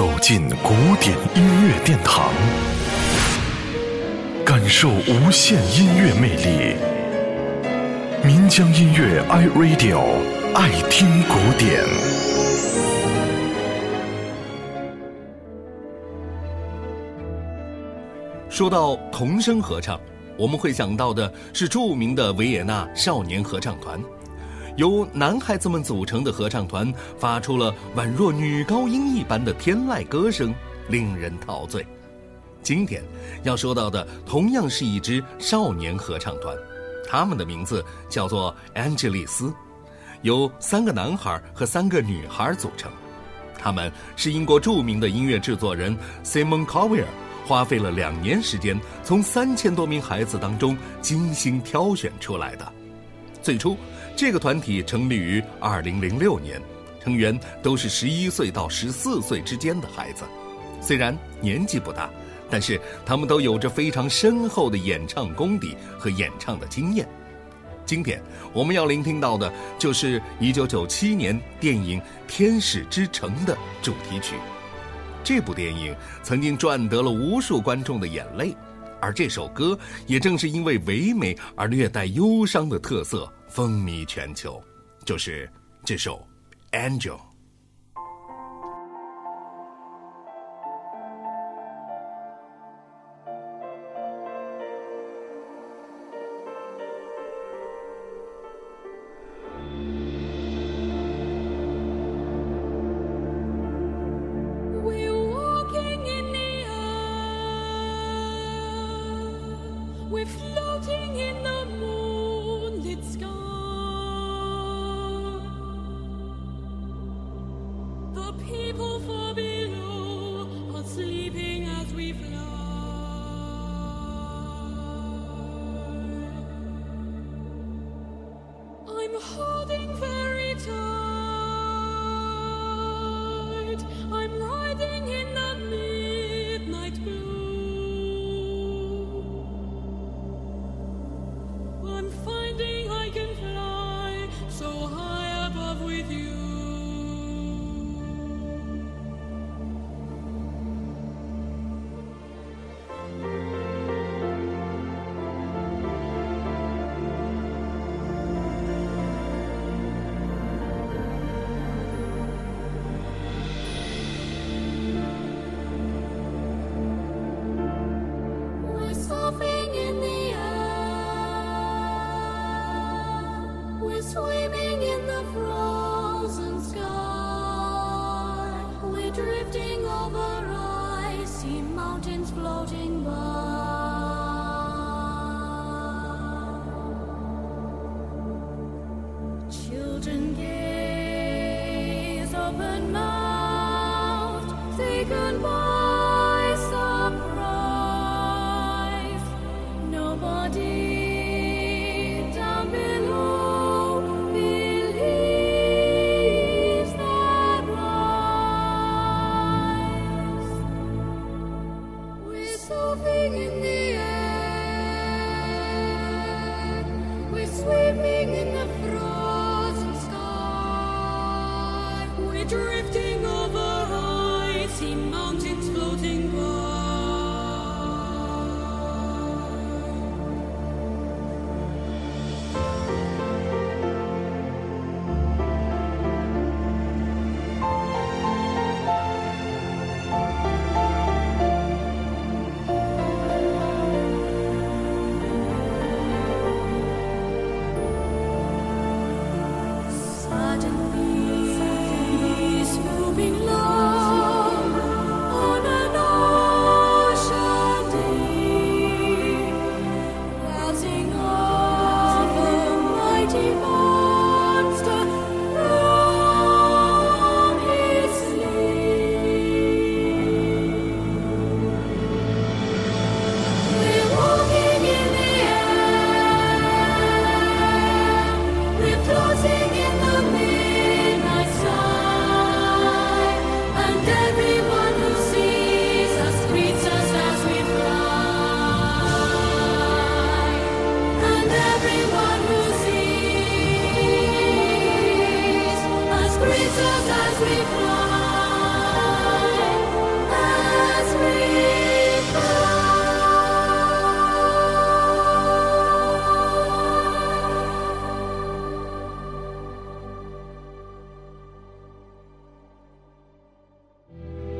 走进古典音乐殿堂，感受无限音乐魅力。民江音乐 iRadio 爱听古典。说到童声合唱，我们会想到的是著名的维也纳少年合唱团。由男孩子们组成的合唱团发出了宛若女高音一般的天籁歌声，令人陶醉。今天要说到的同样是一支少年合唱团，他们的名字叫做安吉丽斯，由三个男孩和三个女孩组成。他们是英国著名的音乐制作人 Simon Cowell 花费了两年时间，从三千多名孩子当中精心挑选出来的。最初。这个团体成立于2006年，成员都是11岁到14岁之间的孩子。虽然年纪不大，但是他们都有着非常深厚的演唱功底和演唱的经验。今天我们要聆听到的就是1997年电影《天使之城》的主题曲。这部电影曾经赚得了无数观众的眼泪，而这首歌也正是因为唯美而略带忧伤的特色。风靡全球，就是这首《Angel》。we're floating in the Swimming in the frozen sky, we're drifting over icy mountains floating by. Children gaze open mouthed, say goodbye. drifting over